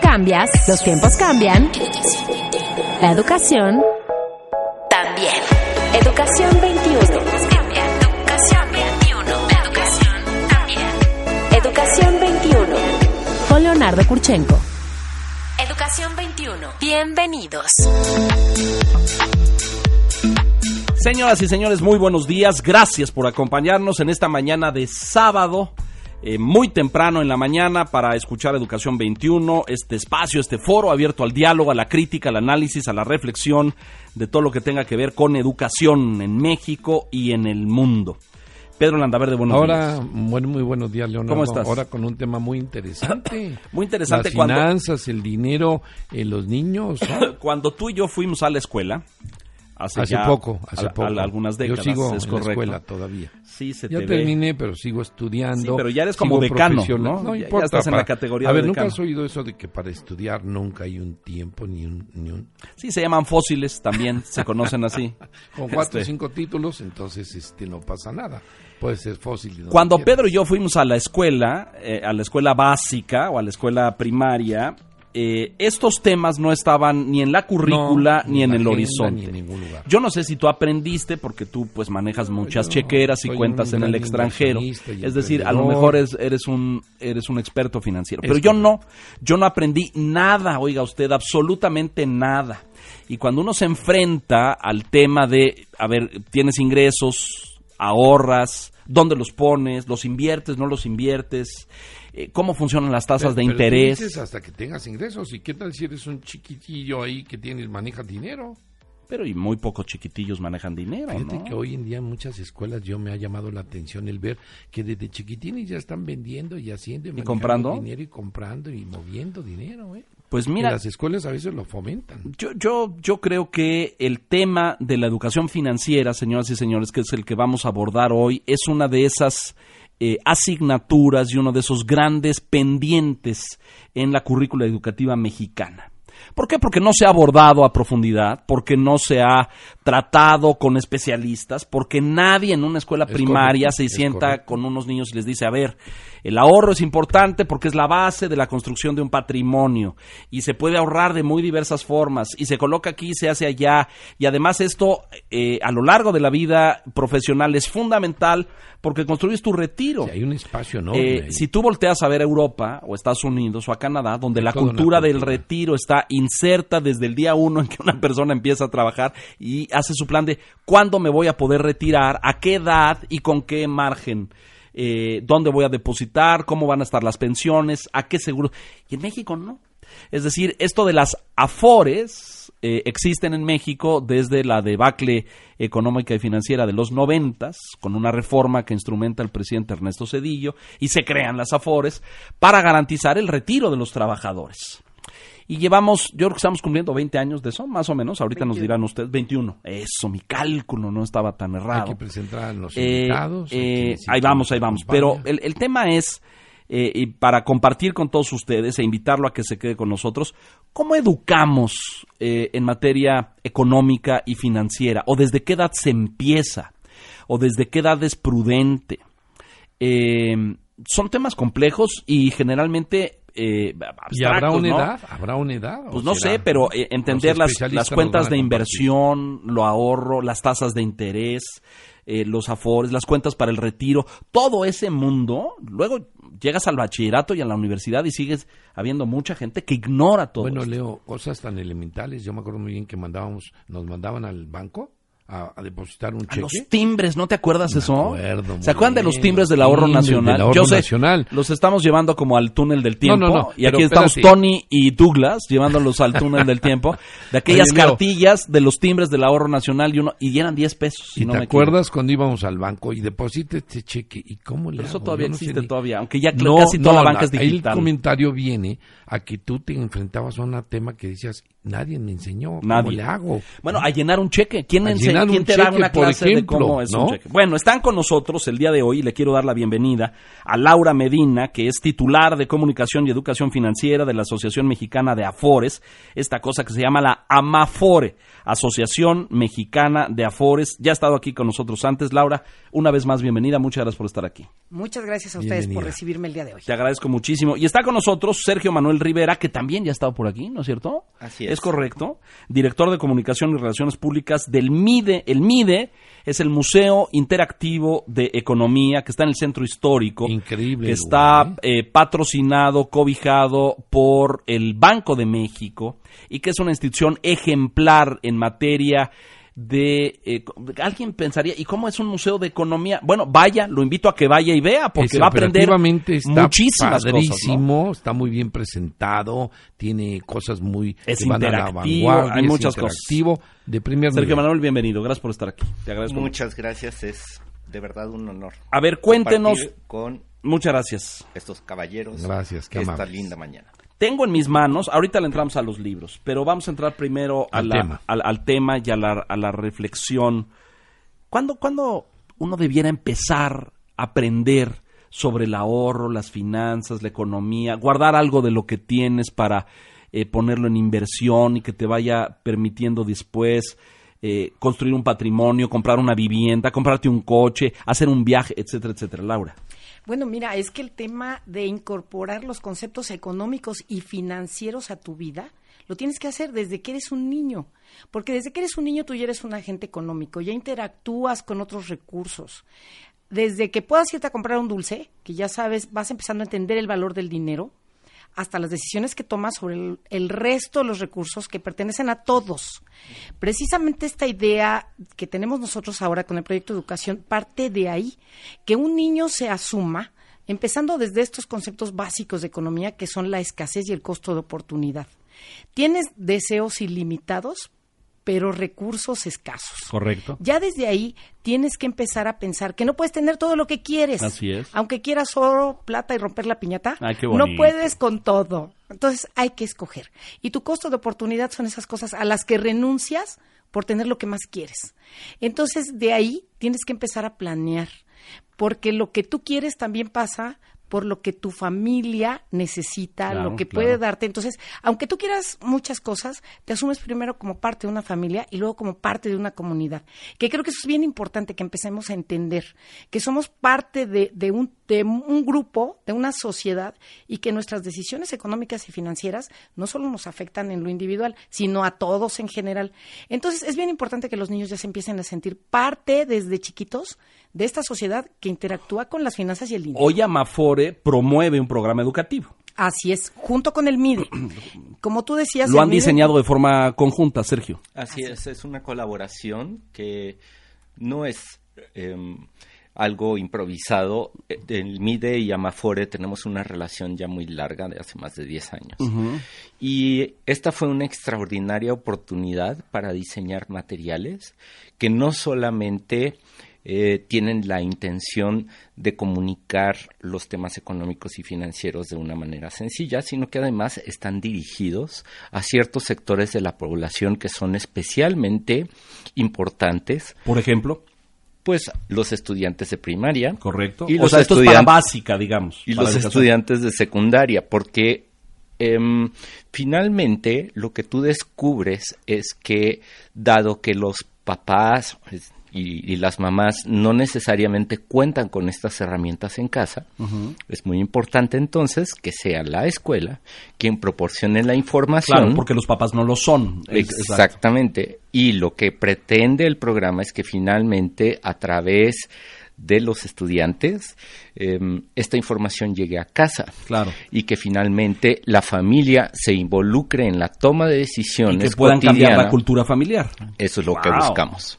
cambias, los tiempos cambian. La educación también. Educación 21. Educación 21. educación también. Educación 21. Con Leonardo Kurchenko. Educación 21. Bienvenidos. Señoras y señores, muy buenos días. Gracias por acompañarnos en esta mañana de sábado. Eh, muy temprano en la mañana para escuchar Educación 21, este espacio, este foro abierto al diálogo, a la crítica, al análisis, a la reflexión de todo lo que tenga que ver con educación en México y en el mundo. Pedro Landaverde, buenos Ahora, días. Bueno, muy buenos días, Leonardo. ¿Cómo estás? Ahora con un tema muy interesante. muy interesante Las cuando, finanzas, el dinero, eh, los niños. cuando tú y yo fuimos a la escuela. Hace, hace ya poco, hace a- a- poco. algunas décadas. Yo sigo es en correcto. la escuela todavía. Sí, se Ya te ve. terminé, pero sigo estudiando. Sí, pero ya eres como decano. ¿no? No Ya- ya importa. estás en la categoría A de ver, ¿nunca decano. has oído eso de que para estudiar nunca hay un tiempo ni un... Ni un Sí, se llaman fósiles también, se conocen así. con cuatro o Este, cinco títulos, entonces este no pasa nada. Puede ser fósil. Cuando. Pedro y yo fuimos a la escuela, eh, a la escuela básica o a la escuela primaria, eh, estos temas no estaban ni en la currícula No, ni en el agenda, horizonte. En lugar. Yo no sé si tú aprendiste, porque tú pues manejas muchas chequeras y cuentas en el extranjero. Es decir, a lo mejor es- eres un eres un experto financiero. Es Pero yo correcto. no, yo no aprendí nada, oiga usted, absolutamente nada. Y cuando uno se enfrenta al tema de, a ver, tienes ingresos, ahorras, dónde los pones, los inviertes, no los inviertes, eh, cómo funcionan las tasas de Pero tú interés. dices hasta que tengas ingresos. ¿Y qué tal si eres un chiquitillo ahí que tienes, maneja dinero? Pero y muy pocos chiquitillos manejan dinero, Fíjate ¿no? que hoy en día en muchas escuelas yo me ha llamado la atención el ver que desde chiquitines ya están vendiendo y haciendo y, manejando comprando? dinero y comprando y moviendo dinero. ¿eh? Pues Y mira, las escuelas a veces lo fomentan. Yo, yo, yo creo que el tema de la educación financiera, señoras y señores, que es el que vamos a abordar hoy, es una de esas eh, asignaturas y uno de esos grandes pendientes en la currícula educativa mexicana. ¿Por qué? Porque no se ha abordado a profundidad, porque no se ha tratado con especialistas, porque nadie en una escuela Es primaria correcto, se sienta con unos niños y les dice, a ver, el ahorro es importante porque es la base de la construcción de un patrimonio y se puede ahorrar de muy diversas formas y se coloca aquí, se hace allá y además esto eh, a lo largo de la vida profesional es fundamental porque construyes tu retiro. Si hay un espacio enorme. Eh, si tú volteas a ver a Europa o Estados Unidos o a Canadá, donde la una cultura del cultura. retiro está inserta desde el día uno en que una persona empieza a trabajar y hace su plan de cuándo me voy a poder retirar, a qué edad y con qué margen. Eh, dónde voy a depositar, cómo van a estar las pensiones, a qué seguro. Y en México no. Es decir, esto de las afores eh, existen en México desde la debacle económica y financiera de los noventas, con una reforma que instrumenta el presidente Ernesto Cedillo, y se crean las afores para garantizar el retiro de los trabajadores. Y llevamos, yo creo que estamos cumpliendo 20 años de eso, más o menos, ahorita nos dirán ustedes, 21. Eso, mi cálculo no estaba tan hay errado. que presentar a los Eh, invitados. hay eh, ahí vamos, ahí vamos. Pero el, el tema es, eh, y para compartir con todos ustedes e invitarlo a que se quede con nosotros, ¿cómo educamos eh, en materia económica y financiera? ¿O desde qué edad se empieza? ¿O desde qué edad es prudente? Eh, son temas complejos y generalmente eh, ¿Y habrá una ¿no? edad? ¿Habrá una Pues no sé, pero eh, entender las, las cuentas de inversión, lo ahorro, las tasas de interés, eh, los afores, las cuentas para el retiro, todo ese mundo, luego llegas al bachillerato y a la universidad y sigues habiendo mucha gente que ignora todo. Bueno, esto. Leo, cosas tan elementales. Yo me acuerdo muy bien que mandábamos, nos mandaban al banco a, a depositar un A cheque. los timbres, ¿no te acuerdas eso? acuerdo ¿Se acuerdan de los timbres del ahorro timbres nacional? del ahorro Yo sé, nacional. los estamos llevando como al túnel del tiempo. no, no, y pero aquí estamos espérate. Tony y Douglas llevándolos al túnel del tiempo. De aquellas Oye, Leo. cartillas de los timbres del ahorro nacional y uno y eran 10 pesos. Si ¿Y no te me equivoco. acuerdas cuando íbamos al banco y deposita este cheque? ¿Y cómo le Pero eso hago? todavía no existe ni- todavía, aunque ya No, casi toda no, la banca es digital. El comentario viene a que tú te enfrentabas a un tema que decías, Nadie me enseñó. Nadie. ¿Cómo le hago? Bueno, a llenar un cheque. ¿Quién, A ense- llenar un quién te da una por clase de cómo es un cheque? Bueno, están con nosotros el día de hoy y le quiero dar la bienvenida a Laura Medina, que es titular de Comunicación y Educación Financiera de la Asociación Mexicana de Afores, esta cosa que se llama la AMAFORE, Asociación Mexicana de Afores. Ya ha estado aquí con nosotros antes. Laura, una vez más bienvenida. Muchas gracias por estar aquí. Muchas gracias a ustedes por recibirme el día de hoy. Te agradezco muchísimo. Y está con nosotros Sergio Manuel Rivera, que también ya ha estado por aquí, ¿no es cierto? Así es. Es correcto. Director de Comunicación y Relaciones Públicas del MIDE. El MIDE es el Museo Interactivo de Economía, que está en el Centro Histórico. Increíble Que está eh, patrocinado, cobijado por el Banco de México y que es una institución ejemplar en materia de eh, alguien pensaría y cómo es un museo de economía bueno vaya lo invito a que vaya y vea porque va a aprender está muchísimas padrísimo, cosas ¿no? está muy bien presentado, tiene cosas muy Es que van a la interactivo, vanguardia, hay es muchas cosas. de primer Sergio nivel. Manuel bienvenido gracias por estar aquí te agradezco mucho. Muchas gracias, es de verdad un honor. a ver cuéntenos con muchas gracias estos caballeros Gracias, qué esta amables. linda mañana. Tengo en mis manos, ahorita le entramos a los libros, pero vamos a entrar primero a Al la- tema. Al, al tema y a la, a la reflexión. ¿Cuándo, cuándo uno debiera empezar a aprender sobre el ahorro, las finanzas, la economía, guardar algo de lo que tienes para eh, ponerlo en inversión y que te vaya permitiendo después eh, construir un patrimonio, comprar una vivienda, comprarte un coche, hacer un viaje, etcétera, etcétera? Laura. Bueno, mira, es que el tema de incorporar los conceptos económicos y financieros a tu vida lo tienes que hacer desde que eres un niño, porque desde que eres un niño tú ya eres un agente económico, ya interactúas con otros recursos. Desde que puedas irte a comprar un dulce, que ya sabes, vas empezando a entender el valor del dinero, hasta las decisiones que tomas sobre el, el resto de los recursos que pertenecen a todos. Precisamente esta idea que tenemos nosotros ahora con el proyecto de educación parte de ahí, que un niño se asuma, empezando desde estos conceptos básicos de economía que son la escasez y el costo de oportunidad. Tienes deseos ilimitados, pero recursos escasos. Correcto. Ya desde ahí tienes que empezar a pensar que no puedes tener todo lo que quieres. Así es. Aunque quieras oro, plata y romper la piñata, Ay, qué no puedes con todo. Entonces hay que escoger. Y tu costo de oportunidad son esas cosas a las que renuncias por tener lo que más quieres. Entonces de ahí tienes que empezar a planear. Porque lo que tú quieres también pasa por lo que tu familia necesita, Claro, lo que claro. puede darte. Entonces, aunque tú quieras muchas cosas, te asumes primero como parte de una familia y luego como parte de una comunidad. Que creo que eso es bien importante que empecemos a entender, que somos parte de, de un, de un grupo, de una sociedad y que nuestras decisiones económicas y financieras no solo nos afectan en lo individual, sino a todos en general. Entonces, es bien importante que los niños ya se empiecen a sentir parte desde chiquitos de esta sociedad que interactúa con las finanzas y el dinero. Hoy Amafore promueve un programa educativo. Así es, junto con el MIDE. Como tú decías, Lo el han MIDE diseñado de forma conjunta, Sergio. Así es, es una colaboración que no es em, algo improvisado. Eh, El MIDE y Amafore tenemos una relación ya muy larga de hace más de 10 años. Y esta fue una extraordinaria oportunidad para diseñar materiales que no solamente eh, tienen la intención de comunicar los temas económicos y financieros de una manera sencilla, sino que además están dirigidos a ciertos sectores de la población que son especialmente importantes, Por ejemplo, pues los estudiantes de primaria correcto. y o los sea, esto es para estudiantes- básica, digamos. y los estudiantes de secundaria, porque em, finalmente lo que tú descubres es que dado que los papás es- y, y las mamás no necesariamente cuentan con estas herramientas en casa, es muy importante entonces que sea la escuela quien proporcione la información. Claro, porque los papás no lo son. Exacto. Exactamente. Y lo que pretende el programa es que finalmente a través de los estudiantes em, esta información llegue a casa Claro. y que finalmente la familia se involucre en la toma de Y decisiones que puedan cambiar la cultura familiar. Eso es lo que buscamos.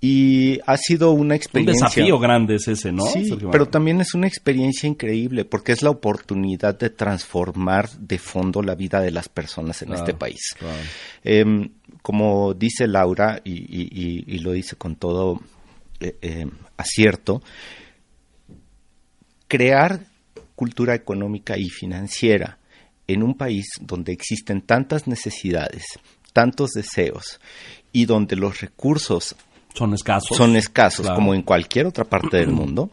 Y ha sido una Un experiencia desafío grande es ese, ¿no? Sí, pero también es una experiencia increíble porque es la oportunidad de transformar de fondo la vida de las personas en Claro, este país. claro. Em, como dice Laura, y, y- y- y lo dice con todo eh, eh, acierto, crear cultura económica y financiera en un país donde existen tantas necesidades, tantos deseos y donde los recursos son escasos, son escasos como en cualquier otra parte del mundo,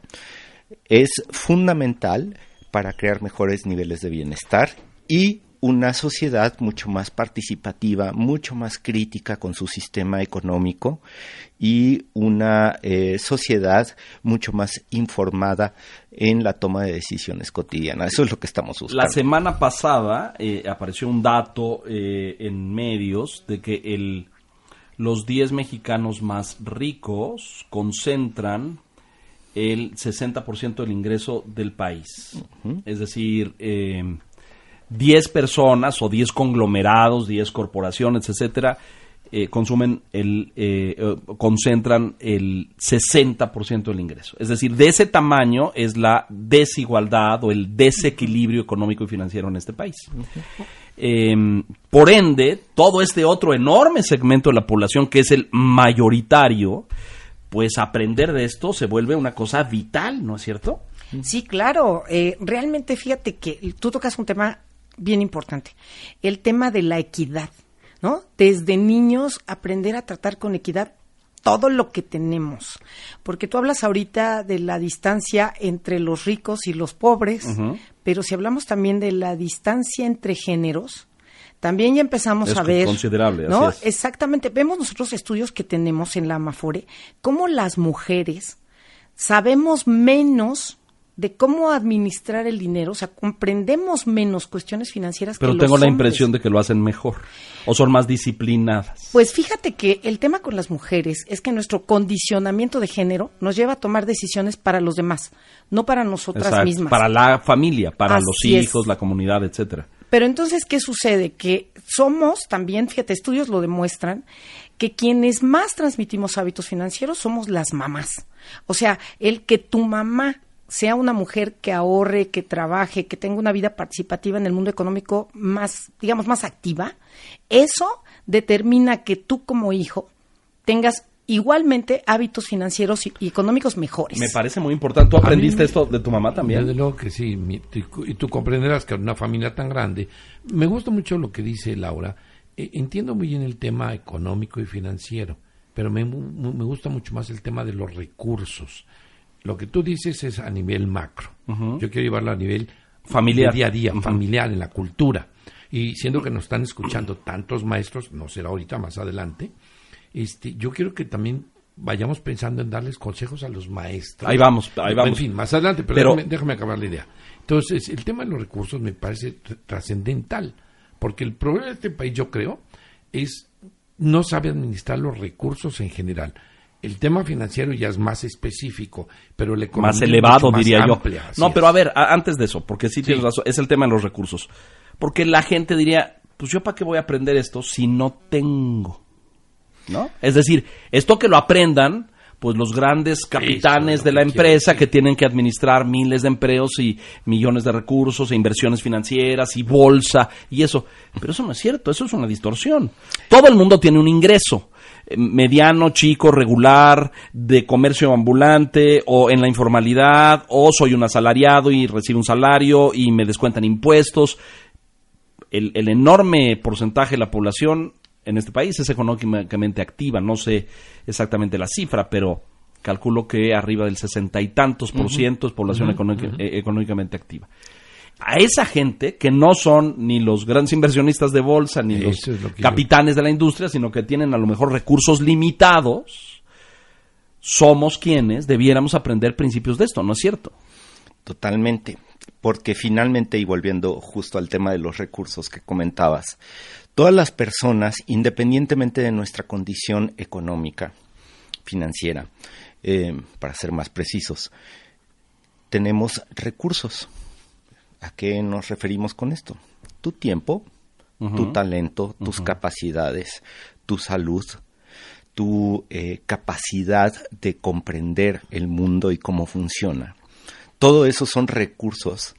es fundamental para crear mejores niveles de bienestar y una sociedad mucho más participativa, mucho más crítica con su sistema económico y una eh, sociedad mucho más informada en la toma de decisiones cotidianas. Eso es lo que estamos buscando. La semana pasada eh, apareció un dato eh, en medios de que el, los 10 mexicanos más ricos concentran el 60% del ingreso del país. Es decir, 10 personas o 10 conglomerados, 10 corporaciones, etcétera, eh, consumen el, eh, eh, concentran el 60% del ingreso. Es decir, de ese tamaño es la desigualdad o el desequilibrio económico y financiero en este país. Em, por ende, todo este otro enorme segmento de la población que es el mayoritario, pues aprender de esto se vuelve una cosa vital, ¿no es cierto? Sí, claro. realmente fíjate que tú tocas un tema bien importante, el tema de la equidad, ¿no? Desde niños aprender a tratar con equidad todo lo que tenemos. Porque tú hablas ahorita de la distancia entre los ricos y los pobres, pero si hablamos también de la distancia entre géneros, también ya empezamos a ver. Considerable, ¿no? Exactamente. Vemos nosotros estudios que tenemos en la Amafore, cómo las mujeres sabemos menos de cómo administrar el dinero, o sea, comprendemos menos cuestiones financieras Pero tengo la impresión de que lo hacen mejor o son más disciplinadas. Pues fíjate que el tema con las mujeres es que nuestro condicionamiento de género nos lleva a tomar decisiones para los demás, no para nosotras mismas. Para la familia, para los hijos, la comunidad, etcétera. Pero entonces, ¿qué sucede? Que somos también, fíjate, estudios lo demuestran, que quienes más transmitimos hábitos financieros somos las mamás. O sea, el que tu mamá sea una mujer que ahorre, que trabaje, que tenga una vida participativa en el mundo económico más, digamos, más activa, eso determina que tú como hijo tengas igualmente hábitos financieros y, económicos mejores. Me parece muy importante. ¿Tú aprendiste esto de tu mamá también? Desde luego que sí. y tú comprenderás que en una familia tan grande, me gusta mucho lo que dice Laura. E, entiendo muy bien el tema económico y financiero, pero me, me gusta mucho más el tema de los recursos lo que tú dices es a nivel macro. Yo quiero llevarlo a nivel familiar, día a día, familiar, en la cultura. Y siendo que nos están escuchando tantos maestros, no será ahorita, más adelante, este, yo quiero que también vayamos pensando en darles consejos a los maestros. Ahí vamos, ahí vamos. En fin, más adelante, pero, Déjame, acabar la idea. Entonces, el tema de los recursos me parece trascendental, porque el problema de este país, yo creo, es no sabe administrar los recursos en general. El tema financiero ya es más específico, pero el más elevado, diría yo. no, pero a ver, antes de eso, porque sí, tienes razón, es el tema de los recursos. Porque la gente diría, pues yo para qué voy a aprender esto si no tengo. ¿No? Es decir, esto que lo aprendan, pues los grandes capitanes de la empresa que tienen que administrar miles de empleos y millones de recursos e inversiones financieras y bolsa y eso. Pero eso no es cierto, eso es una distorsión. Todo el mundo tiene un ingreso mediano, chico, regular, de comercio ambulante o en la informalidad, o soy un asalariado y recibo un salario y me descuentan impuestos. El, enorme porcentaje de la población en este país es económicamente activa. No sé exactamente la cifra, pero calculo que arriba del sesenta y tantos por ciento es población eh, económicamente activa a esa gente que no son ni los grandes inversionistas de bolsa ni los capitanes de la industria, sino que tienen a lo mejor recursos limitados, somos quienes debiéramos aprender principios de esto, ¿no es cierto? Totalmente, porque finalmente, y volviendo justo al tema de los recursos que comentabas, todas las personas, independientemente de nuestra condición económica, financiera, eh, para ser más precisos, tenemos recursos ¿A qué nos referimos con esto? Tu tiempo, tu talento, tus capacidades, tu salud, tu eh, capacidad de comprender el mundo y cómo funciona. Todo eso son recursos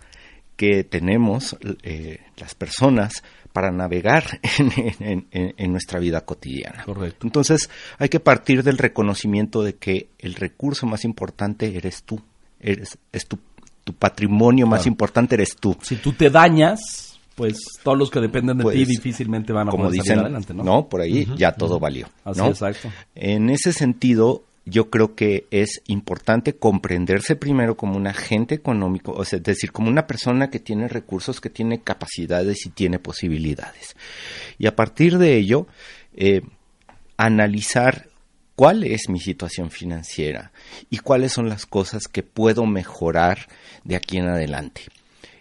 que tenemos eh, las personas para navegar en, nuestra vida cotidiana. Correcto. Entonces hay que partir del reconocimiento de que el recurso más importante eres tú, eres, es tu tu patrimonio más importante eres tú. Si tú te dañas, pues todos los que dependen de Pues, ti difícilmente van a como poder salir adelante, ¿no? ¿no? Por ahí ya todo valió. Así, ¿no? exacto. En ese sentido, yo creo que es importante comprenderse primero como un agente económico, o sea, es decir, como una persona que tiene recursos, que tiene capacidades y tiene posibilidades. Y a partir de ello, eh, analizar cuál es mi situación financiera y cuáles son las cosas que puedo mejorar de aquí en adelante.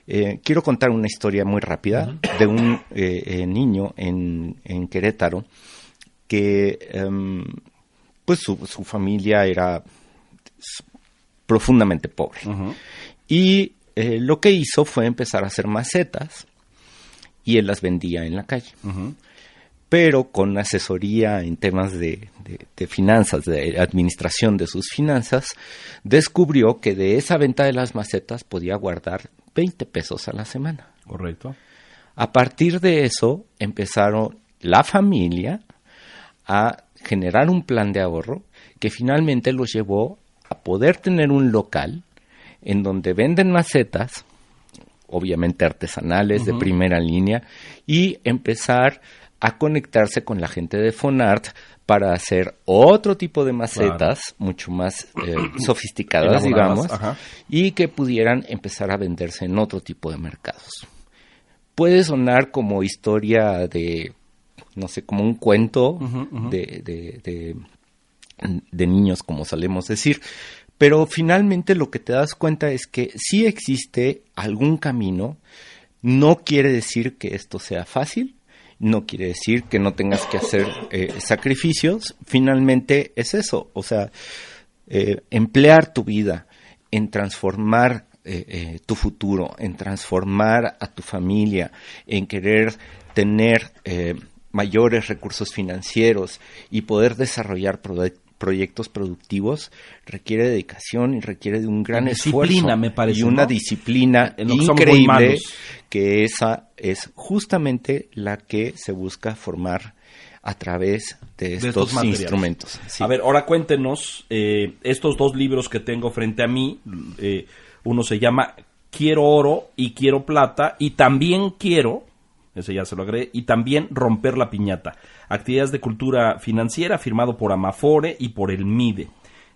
Eh, quiero contar una historia muy rápida de un eh, eh, niño en, en Querétaro que em, pues su, su familia era profundamente pobre. Y lo que hizo fue empezar a hacer macetas y él las vendía en la calle. Pero con asesoría en temas de, de- de finanzas, de administración de sus finanzas, descubrió que de esa venta de las macetas podía guardar 20 pesos a la semana. Correcto. A partir de eso empezaron la familia a generar un plan de ahorro que finalmente los llevó a poder tener un local en donde venden macetas, obviamente artesanales de primera línea, y empezar a conectarse con la gente de Fonart para hacer otro tipo de macetas mucho más eh, sofisticadas, digamos, ajá. y que pudieran empezar a venderse en otro tipo de mercados puede sonar como historia de, no sé, como un cuento De, de, de- de niños, como solemos decir. Pero finalmente lo que te das cuenta es que sí existe algún camino, no quiere decir que esto sea fácil, no quiere decir que no tengas que hacer eh, sacrificios, finalmente es eso, o sea, eh, emplear tu vida en transformar eh, eh, tu futuro, en transformar a tu familia, en querer tener eh, mayores recursos financieros y poder desarrollar prode- proyectos productivos requiere dedicación y requiere de un gran Disciplina, esfuerzo me parece, y una ¿no? disciplina increíble que esa es justamente la que se busca formar a través de De estos, instrumentos. Sí. A ver, ahora cuéntenos eh, estos dos libros que tengo frente a mí. eh, uno se llama Quiero oro y quiero plata y también quiero, ese ya se lo agregué, y también romper la piñata. Actividades de cultura financiera firmado por Amafore y por el MIDE.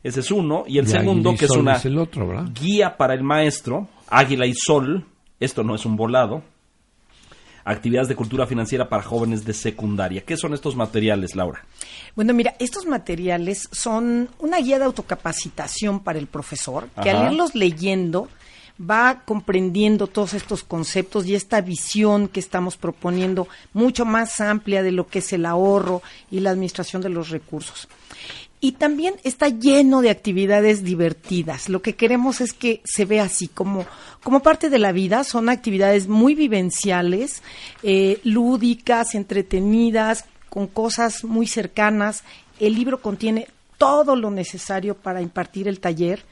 Ese es uno. Y el Y segundo, que es una es el otro, ¿verdad? guía para el maestro, Águila y Sol. Esto no es un volado. Actividades de cultura financiera para jóvenes de secundaria. ¿Qué son estos materiales, Laura? Bueno, mira, estos materiales son una guía de autocapacitación para el profesor, que Ajá. al irlos leyendo va comprendiendo todos estos conceptos y esta visión que estamos proponiendo mucho más amplia de lo que es el ahorro y la administración de los recursos. Y también está lleno de actividades divertidas. Lo que queremos es que se vea así como, como parte de la vida. Son actividades muy vivenciales, eh, lúdicas, entretenidas, con cosas muy cercanas. El libro contiene todo lo necesario para impartir el taller.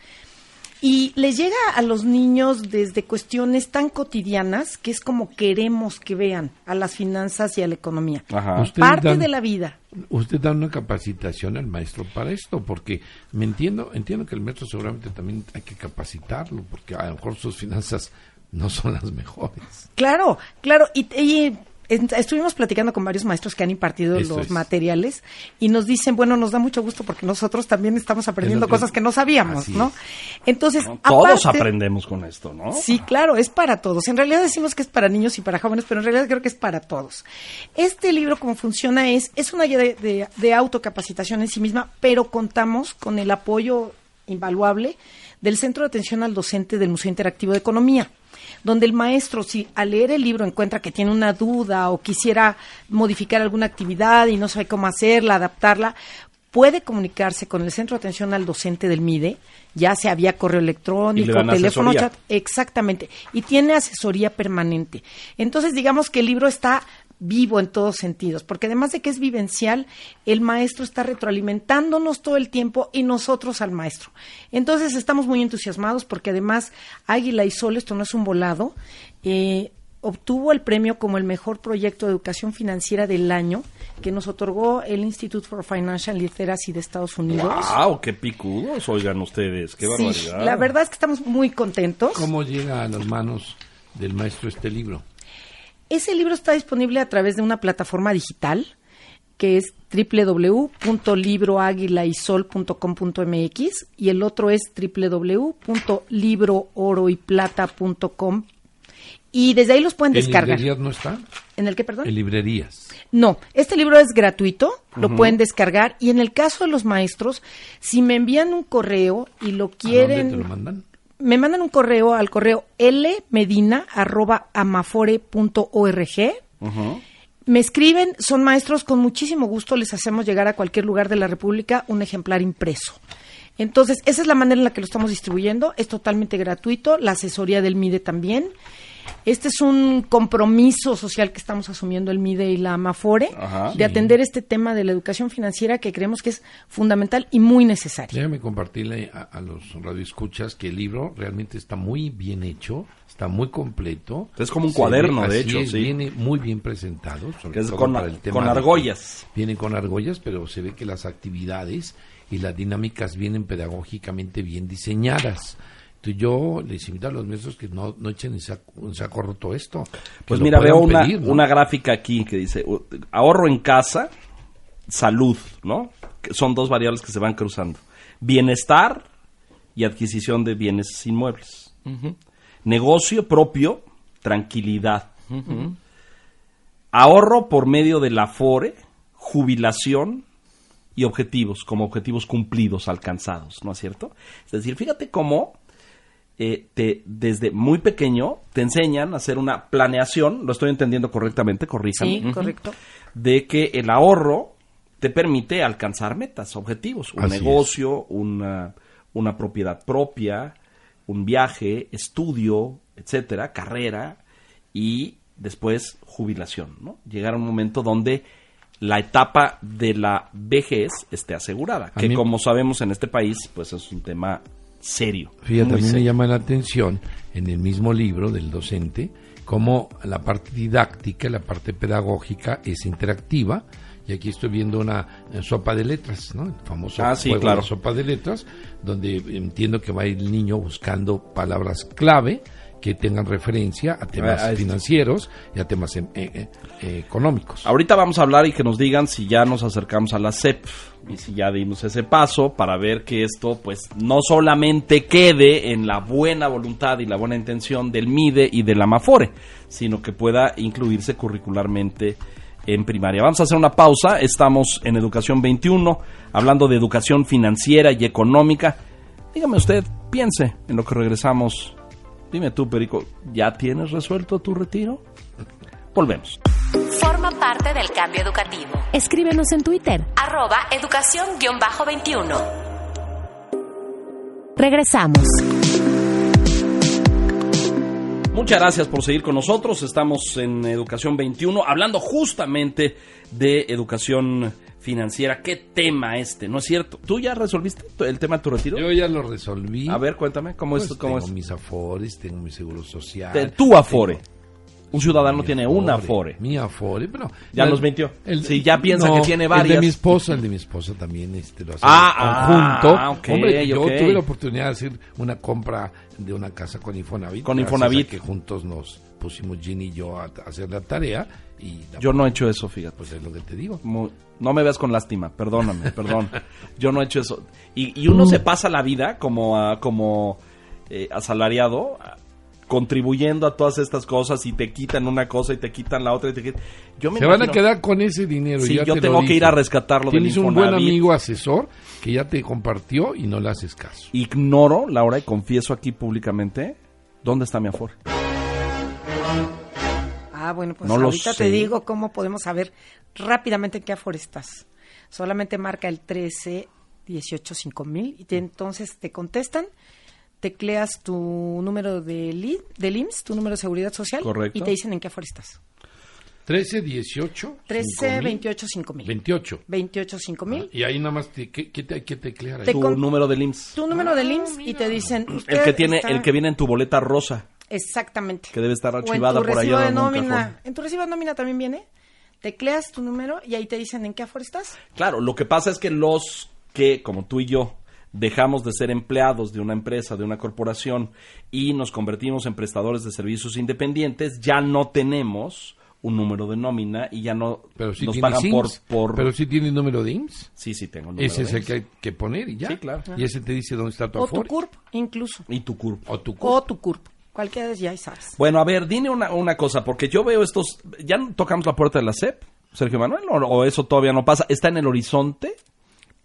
Y les llega a los niños desde cuestiones tan cotidianas que es como queremos que vean a las finanzas y a la economía. Ajá. Parte dan- de la vida. Usted da una capacitación al maestro para esto, porque me entiendo, entiendo que el maestro seguramente también hay que capacitarlo, porque a lo mejor sus finanzas no son las mejores. Claro, claro. Y, y estuvimos platicando con varios maestros que han impartido los es. materiales y nos dicen, bueno, nos da mucho gusto porque nosotros también estamos aprendiendo Es lo que- cosas que no sabíamos, ¿no? Entonces, Todos aparte- aprendemos con esto, ¿no? Sí, claro, es para todos. En realidad decimos que es para niños y para jóvenes, pero en realidad creo que es para todos. Este libro, como funciona, es, es una guía de, de- de autocapacitación en sí misma, pero contamos con el apoyo invaluable del Centro de Atención al Docente del Museo Interactivo de Economía donde el maestro, si al leer el libro encuentra que tiene una duda o quisiera modificar alguna actividad y no sabe cómo hacerla, adaptarla, puede comunicarse con el Centro de Atención al Docente del MIDE, ya sea vía correo electrónico, teléfono, asesoría. chat, exactamente, y tiene asesoría permanente. Entonces, digamos que el libro está vivo en todos sentidos, porque además de que es vivencial, el maestro está retroalimentándonos todo el tiempo y nosotros al maestro. Entonces estamos muy entusiasmados porque además Águila y Sol, esto no es un volado, eh, obtuvo el premio como el mejor proyecto de educación financiera del año que nos otorgó el Institute for Financial Literacy de Estados Unidos. ¡Wow! ¡Qué picudos! Oigan ustedes, qué Sí, barbaridad. la verdad es que estamos muy contentos. ¿Cómo llega a las manos del maestro este libro? Ese libro está disponible a través de una plataforma digital que es www.libroaguilaysol.com.mx y el otro es www.librooroyplata.com y desde ahí los pueden ¿En descargar. librerías no está? ¿En el que, perdón? En librerías. No, este libro es gratuito, lo pueden descargar y en el caso de los maestros, si me envían un correo y lo ¿A dónde quieren, te lo mandan? Me mandan un correo al correo lmedina@amafore.org. Me escriben, son maestros, con muchísimo gusto les hacemos llegar a cualquier lugar de la República un ejemplar impreso. Entonces, esa es la manera en la que lo estamos distribuyendo, es totalmente gratuito, la asesoría del MIDE también. Este es un compromiso social que estamos asumiendo el MIDE y la AMAFORE Ajá. de atender este tema de la educación financiera que creemos que es fundamental y muy necesario. Déjame compartirle a, a los radioescuchas que el libro realmente está muy bien hecho, está muy completo. Es como un Se cuaderno, ve- de hecho, es, sí. Viene muy bien presentado. sobre Que es todo con- para el tema con de- argollas. Viene con argollas, pero se ve que las actividades y las dinámicas vienen pedagógicamente bien diseñadas. Entonces yo les invito a los maestros que no, no echen en saco, en saco roto esto. Pues mira, veo una, pedir, ¿no? una gráfica aquí que dice ahorro en casa, salud, ¿no? Que son dos variables que se van cruzando. Bienestar y adquisición de bienes inmuebles. Negocio propio, tranquilidad. Ahorro por medio del afore, jubilación y objetivos, como objetivos cumplidos, alcanzados, ¿no es cierto? Es decir, fíjate cómo eh, te, desde muy pequeño te enseñan a hacer una planeación, lo estoy entendiendo correctamente, corríjame, Sí, correcto. de que el ahorro te permite alcanzar metas, objetivos, un Así negocio, una, una propiedad propia, un viaje, estudio, etcétera, carrera y después jubilación, ¿no? Llegar a un momento donde la etapa de la vejez esté asegurada, A que mí- como sabemos en este país, pues es un tema serio. Fíjate, a mí me serio. llama la atención en el mismo libro del docente cómo la parte didáctica, la parte pedagógica es interactiva. Y aquí estoy viendo una eh, sopa de letras, ¿no? El famoso Ah, sí, juego claro. de sopa de letras, donde entiendo que va a ir el niño buscando palabras clave que tengan referencia a temas A- a esto. financieros y a temas em- eh, eh, eh, económicos. Ahorita vamos a hablar y que nos digan si ya nos acercamos a la CEP y si ya dimos ese paso para ver que esto pues no solamente quede en la buena voluntad y la buena intención del MIDE y del AMAFORE, sino que pueda incluirse curricularmente en primaria. Vamos a hacer una pausa, estamos en Educación 21, hablando de educación financiera y económica. Dígame usted, piense en lo que regresamos. Dime tú, Perico, ¿ya tienes resuelto tu retiro? Volvemos. Forma parte del cambio educativo. Escríbenos en Twitter. Arroba educación-21. Regresamos. Muchas gracias por seguir con nosotros. Estamos en Educación 21 hablando justamente de educación financiera. ¿Qué tema este? ¿No es cierto? ¿Tú ya resolviste el tema de tu retiro? Yo ya lo resolví. A ver, cuéntame, ¿cómo Pues es? ¿Cómo tengo es? mis afores, tengo mi seguro social. Te- tu Afore. tengo- Un ciudadano Mi tiene un Afore. Mi Afore, pero... Ya el- los mintió. Sí, ya piensa que tiene El varias. de mi esposa, el de mi esposa también este, lo hace Ah, conjunto. ah, ok, Hombre, yo tuve la oportunidad de hacer una compra de una casa con Infonavit. Con Infonavit. que juntos nos pusimos Ginny y yo a, a hacer la tarea y Yo no he hecho eso, fíjate. pues es lo que te digo. No me veas con lástima, perdóname, perdón. Yo no he hecho eso. Y, y uno se pasa la vida como, como eh, asalariado, contribuyendo a todas estas cosas y te quitan una cosa y te quitan la otra. Y te quitan- Yo me Se van a imagino- quedar con ese dinero. Sí, ya yo te lo tengo que ir a rescatarlo del Tienes un buen amigo asesor que ya te compartió y no le haces caso. Ignoro, Laura, y confieso aquí públicamente, ¿dónde está mi Afore? Ah, bueno, pues No ahorita te digo cómo podemos saber rápidamente en qué aforo estás. Solamente marca el 13 18 5000 y te- entonces te contestan, tecleas tu número de LID, del IMSS, tu número de seguridad social Correcto. y te dicen en qué aforo estás. 13, 18, 13 5,000, 28 5000. 28. 28 5000. Y ahí nada más, te, ¿qué, qué te, hay que teclear ahí? Te Tu con- número del IMSS. Tu número del IMSS y te dicen El que tiene, está- el que viene en tu boleta rosa. Exactamente. Que debe estar O en archivada tu por ahí recibo de nómina. cajón. En tu recibo de nómina también viene. Tecleas tu número y ahí te dicen en qué aforo estás. Claro, lo que pasa es que los que, como tú y yo, dejamos de ser empleados de una empresa, de una corporación y nos convertimos en prestadores de servicios independientes, ya no tenemos un número de nómina y ya no pero si nos pagan por, por... Pero si tiene número de IMSS. Sí, sí tengo número Ese es el que hay que poner y ya. Sí, claro. Y ese te dice dónde está tu O Afore. tu CURP, incluso. Y tu CURP. O tu CURP. O tu CURP. Cualquiera de ellas, ya sabes. Bueno, a ver, dime una, una cosa, porque yo veo estos... ¿Ya tocamos la puerta de la SEP, Sergio Manuel? ¿O, o eso todavía no pasa? ¿Está en el horizonte?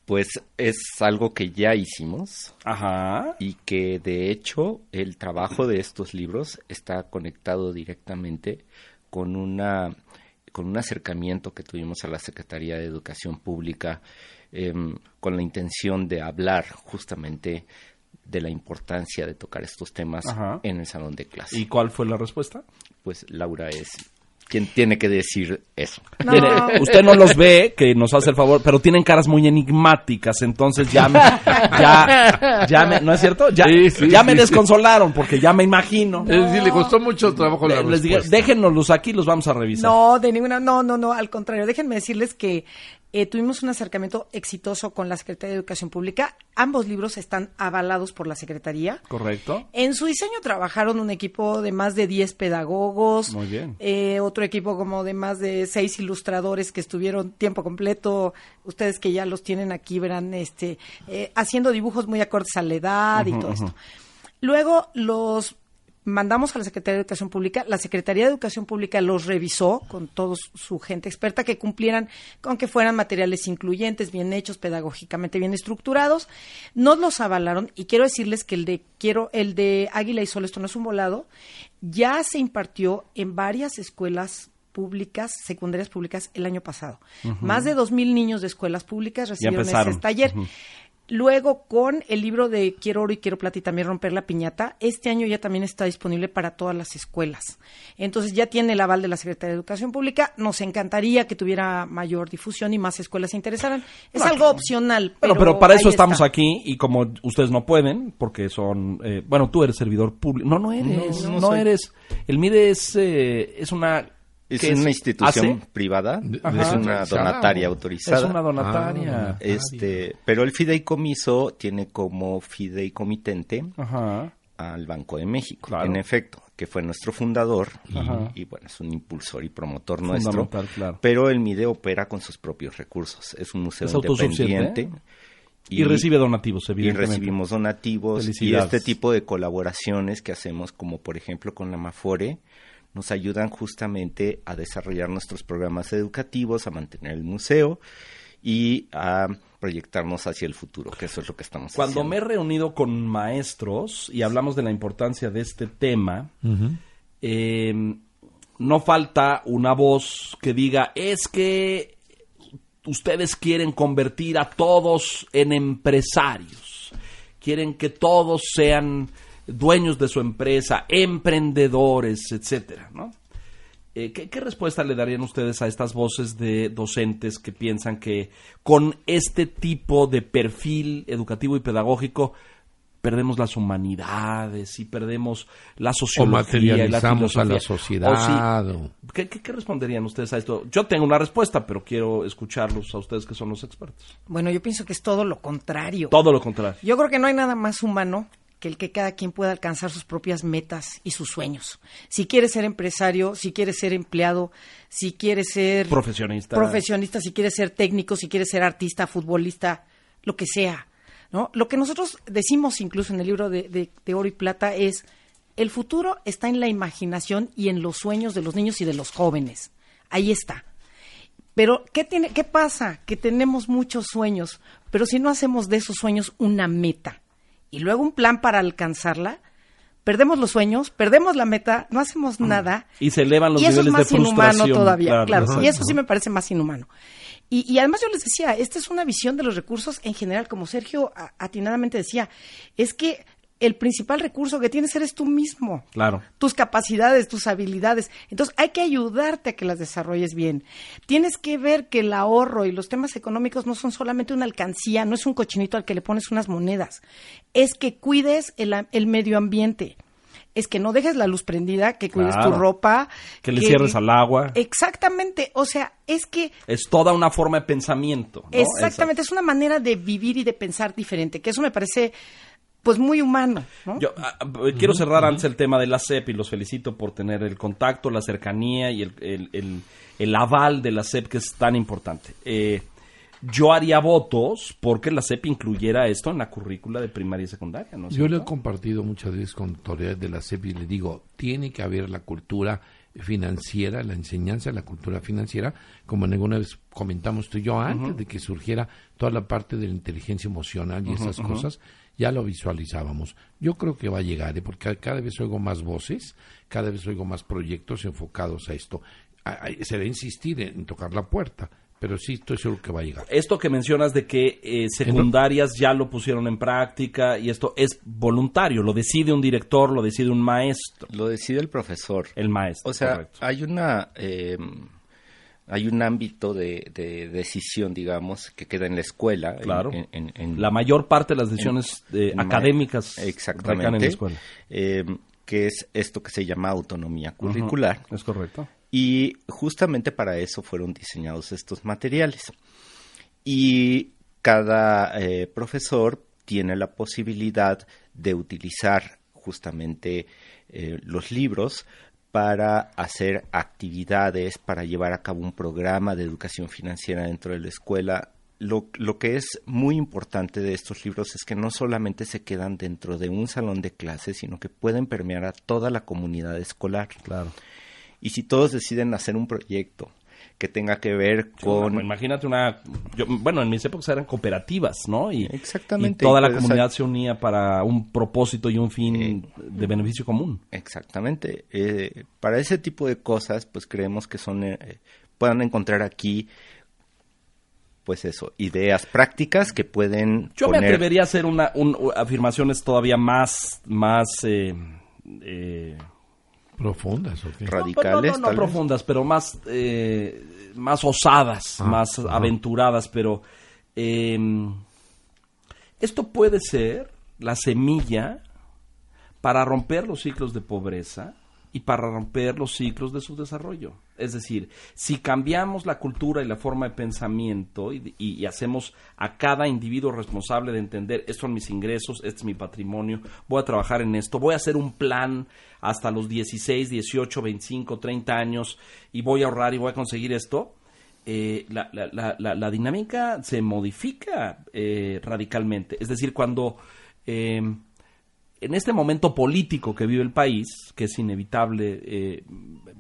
Pues es algo que ya hicimos Ajá. y que de hecho el trabajo de estos libros está conectado directamente con una con un acercamiento que tuvimos a la Secretaría de Educación Pública em, con la intención de hablar justamente de la importancia de tocar estos temas Ajá. en el salón de clase. ¿Y cuál fue la respuesta? pues Laura es quien tiene que decir eso. No. Usted no los ve, que nos hace el favor, pero tienen caras muy enigmáticas, entonces ya me, ya, ya me, ¿no es cierto? Ya, Sí, sí, ya sí, me sí. desconsolaron porque ya me imagino. Es decir, le costó mucho trabajo la Le- les dije, respuesta. déjennoslos aquí, los vamos a revisar. No, de ninguna, no, no, no, al contrario. Déjenme decirles que eh, tuvimos un acercamiento exitoso con la Secretaría de Educación Pública. Ambos libros están avalados por la Secretaría. ¿Correcto? En su diseño trabajaron un equipo de más de 10 pedagogos, Muy bien. eh, otro equipo como de más de 6 ilustradores que estuvieron tiempo completo. Ustedes que ya los tienen aquí verán este, eh, haciendo dibujos muy acordes a la edad y todo esto. Luego los mandamos a la Secretaría de Educación Pública. La Secretaría de Educación Pública los revisó con toda su gente experta que cumplieran con que fueran materiales incluyentes, bien hechos, pedagógicamente bien estructurados. Nos los avalaron y quiero decirles que el de quiero el de Águila y Sol esto no es un volado, ya se impartió en varias escuelas públicas, secundarias públicas el año pasado. Más de dos mil niños de escuelas públicas recibieron ese taller. Luego, con el libro de Quiero oro y quiero plata y también romper la piñata, este año ya también está disponible para todas las escuelas. Entonces ya tiene el aval de la Secretaría de Educación Pública. Nos encantaría que tuviera mayor difusión y más escuelas se interesaran. Es algo opcional. Bueno, pero, pero para eso estamos está. aquí y como ustedes no pueden, porque son, eh, bueno, tú eres servidor público. No, no eres, no, No, eres. El MIDE es, eh, es una... Es ¿qué una institución ¿Hace? privada, De- es Ajá. una donataria autorizada. Es una donataria. Ah. Este, pero el fideicomiso tiene como fideicomitente Ajá. al Banco de México, Claro. en efecto, que fue nuestro fundador y, Ajá. y, bueno, es un impulsor y promotor nuestro. Claro. Pero el MIDE opera con sus propios recursos, es un museo Es independiente. Y, recibe donativos, y evidentemente. recibimos donativos y este tipo de colaboraciones que hacemos como por ejemplo con la Mafore nos ayudan justamente a desarrollar nuestros programas educativos, a mantener el museo y a proyectarnos hacia el futuro, que eso es lo que estamos Cuando haciendo. me he reunido con maestros y hablamos de la importancia de este tema, eh, no falta una voz que diga, es que ustedes quieren convertir a todos en empresarios, quieren que todos sean dueños de su empresa, emprendedores, etcétera, ¿no? Eh, ¿qué, qué respuesta le darían ustedes a estas voces de docentes que piensan que con este tipo de perfil educativo y pedagógico perdemos las humanidades y perdemos la O sociología y la materializamos a la sociedad. O o- sí, ¿qué, qué, qué responderían ustedes a esto? Yo tengo una respuesta, pero quiero escucharlos a ustedes que son los expertos. Bueno, yo pienso que es todo lo contrario. Todo lo contrario. Yo creo que no hay nada más humano que el que cada quien pueda alcanzar sus propias metas y sus sueños. Si quieres ser empresario, si quieres ser empleado, si quieres ser Profesionista. profesionista, si quieres ser técnico, si quieres ser artista, futbolista, lo que sea. ¿no? Lo que nosotros decimos incluso en el libro de, de- de Oro y Plata es, el futuro está en la imaginación y en los sueños de los niños y de los jóvenes. Ahí está. Pero, ¿qué, tiene, ¿qué pasa? Que tenemos muchos sueños, pero si no hacemos de esos sueños una meta y luego un plan para alcanzarla, perdemos los sueños, perdemos la meta, no hacemos nada. Y se elevan los y eso es más inhumano todavía, Claro, claro. exacto. Y eso sí me parece más inhumano. Y, y además yo les decía, esta es una visión de los recursos en general, como Sergio atinadamente decía, es que el principal recurso que tienes eres tú mismo Claro. tus capacidades, tus habilidades. Entonces hay que ayudarte a que las desarrolles bien. Tienes que ver que el ahorro y los temas económicos no son solamente una alcancía, no es un cochinito al que le pones unas monedas. Es que cuides el, medio ambiente. es que no dejes la luz prendida, que cuides tu ropa. Que le cierres al agua. Exactamente, o sea, es que... Es toda una forma de pensamiento. Exactamente, es una manera de vivir y de pensar diferente, que eso me parece pues muy humano. Yo ah, ah, quiero cerrar antes el tema de la CEP y los felicito por tener el contacto, la cercanía y el, el, aval de la CEP que es tan importante. Eh, yo haría votos porque la CEP incluyera esto en la currícula de primaria y secundaria. ¿no yo le he compartido muchas veces con autoridades de la CEP y le digo, tiene que haber la cultura financiera, la enseñanza de la cultura financiera, como en alguna vez comentamos tú y yo antes de que surgiera toda la parte de la inteligencia emocional y esas cosas, ya lo visualizábamos. Yo creo que va a llegar, ¿eh? porque cada vez oigo más voces, cada vez oigo más proyectos enfocados a esto. Se debe insistir en tocar la puerta pero sí estoy seguro que va a llegar. Esto que mencionas de que eh, secundarias ya lo pusieron en práctica y esto es voluntario, lo decide un director, lo decide un maestro. Lo decide el profesor. El maestro. O sea, hay una... Eh, hay un ámbito de, decisión, digamos, que queda en la escuela. Claro. En, la mayor parte de las decisiones eh, académicas exactamente, en la escuela. que es esto que se llama autonomía curricular. es correcto. Y justamente para eso fueron diseñados estos materiales. Y cada eh, profesor tiene la posibilidad de utilizar justamente eh, los libros para hacer actividades, para llevar a cabo un programa de educación financiera dentro de la escuela. Lo, lo, que es muy importante de estos libros es que no solamente se quedan dentro de un salón de clases, sino que pueden permear a toda la comunidad escolar. Claro. Y si todos deciden hacer un proyecto que tenga que ver con... imagínate una... bueno, en mis épocas eran cooperativas, ¿no? Y, exactamente. Y toda la comunidad se unía para un propósito y un fin eh, de beneficio común. Exactamente. Eh, para ese tipo de cosas, pues creemos que son... Eh, puedan encontrar aquí pues eso, ideas prácticas que pueden Yo me atrevería a hacer una, afirmaciones todavía más, más eh, ¿Profundas o Radicales. No, profundas, pero más, eh, más osadas, ah, más aventuradas, pero em, esto puede ser la semilla para romper los ciclos de pobreza y para romper los ciclos de su desarrollo. Es decir, si cambiamos la cultura y la forma de pensamiento y, hacemos a cada individuo responsable de entender, estos son mis ingresos, este es mi patrimonio, voy a trabajar en esto, voy a hacer un plan hasta los 16, 18, 25, 30 años y voy a ahorrar y voy a conseguir esto, eh, la, la, la, dinámica se modifica eh, radicalmente. Es decir, cuando... Eh, en este momento político que vive el país, que es inevitable eh,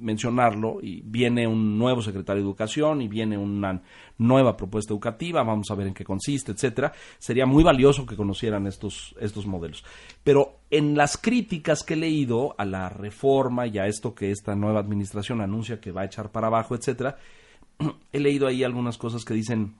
mencionarlo, y viene un nuevo secretario de Educación y viene una nueva propuesta educativa, vamos a ver en qué consiste, etcétera, sería muy valioso que conocieran estos, estos modelos. Pero en las críticas que he leído a la reforma y a esto que esta nueva administración anuncia que va a echar para abajo, etcétera, he leído ahí algunas cosas que dicen